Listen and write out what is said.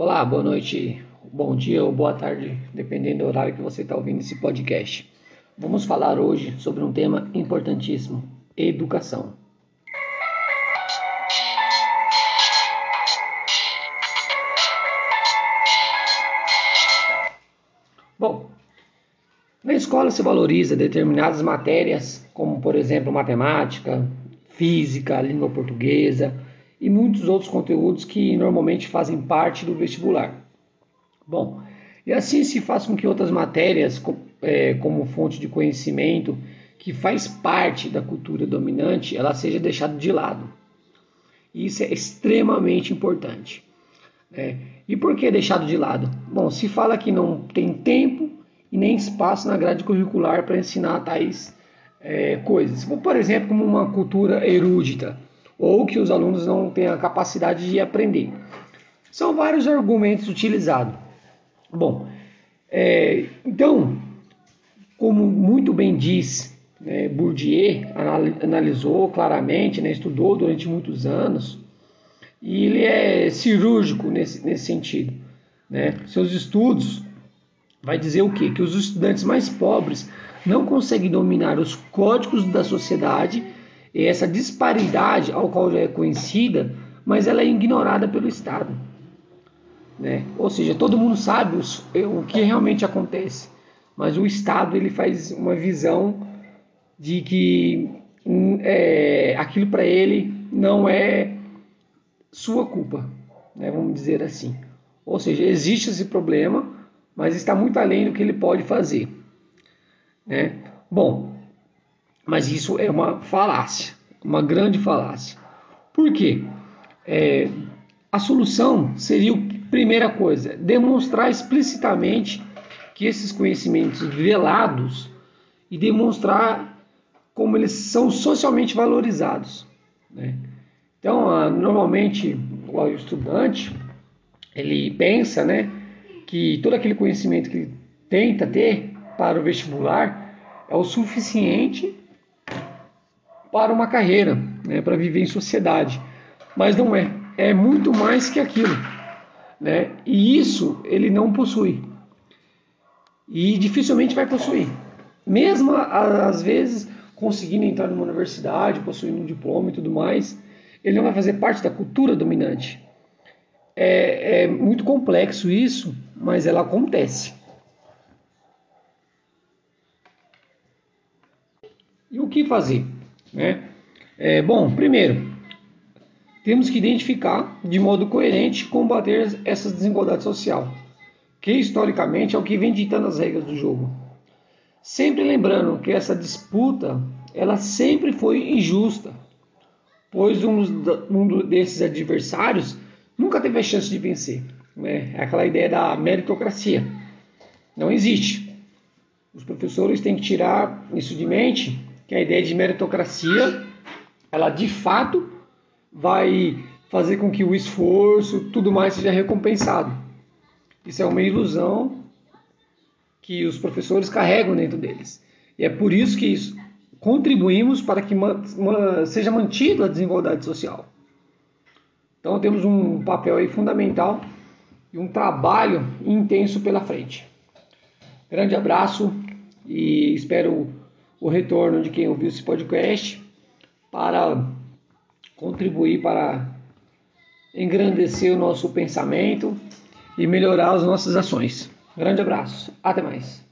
Olá, boa noite, bom dia ou boa tarde, dependendo do horário que você está ouvindo esse podcast. Vamos falar hoje sobre um tema importantíssimo: educação. Bom, na escola se valoriza determinadas matérias, como por exemplo matemática, física, língua portuguesa e muitos outros conteúdos que normalmente fazem parte do vestibular. Bom, e assim se faz com que outras matérias, é, como fonte de conhecimento, que faz parte da cultura dominante, ela seja deixada de lado. Isso é extremamente importante. Né? E por que deixado de lado? Bom, se fala que não tem tempo e nem espaço na grade curricular para ensinar tais é, coisas. Por exemplo, como uma cultura erudita ou que os alunos não têm a capacidade de aprender. São vários argumentos utilizados. Bom, é, então, como muito bem diz né, Bourdieu, analisou claramente, né, estudou durante muitos anos, e ele é cirúrgico nesse, nesse sentido. Né? Seus estudos vai dizer o quê? Que os estudantes mais pobres não conseguem dominar os códigos da sociedade e essa disparidade, ao qual já é conhecida, mas ela é ignorada pelo Estado. Né? Ou seja, todo mundo sabe os, o que realmente acontece, mas o Estado ele faz uma visão de que hum, é, aquilo para ele não é sua culpa, né? vamos dizer assim. Ou seja, existe esse problema, mas está muito além do que ele pode fazer. Né? Bom, mas isso é uma falácia, uma grande falácia. Por quê? É, a solução seria, primeira coisa, demonstrar explicitamente que esses conhecimentos velados e demonstrar como eles são socialmente valorizados. Né? Então, normalmente, o estudante ele pensa né, que todo aquele conhecimento que ele tenta ter para o vestibular é o suficiente para uma carreira, né, para viver em sociedade. Mas não é. É muito mais que aquilo. Né? E isso ele não possui. E dificilmente vai possuir. Mesmo às vezes conseguindo entrar numa universidade, possuindo um diploma e tudo mais, ele não vai fazer parte da cultura dominante. É, é muito complexo isso, mas ela acontece. E o que fazer? Né? É, bom, primeiro, temos que identificar de modo coerente combater essa desigualdade social, que historicamente é o que vem ditando as regras do jogo. Sempre lembrando que essa disputa ela sempre foi injusta, pois um, um desses adversários nunca teve a chance de vencer. Né? É aquela ideia da meritocracia. Não existe. Os professores têm que tirar isso de mente que a ideia de meritocracia, ela de fato vai fazer com que o esforço, tudo mais seja recompensado. Isso é uma ilusão que os professores carregam dentro deles. E é por isso que isso, contribuímos para que seja mantida a desigualdade social. Então temos um papel aí fundamental e um trabalho intenso pela frente. Grande abraço e espero o retorno de quem ouviu esse podcast para contribuir para engrandecer o nosso pensamento e melhorar as nossas ações. Grande abraço, até mais.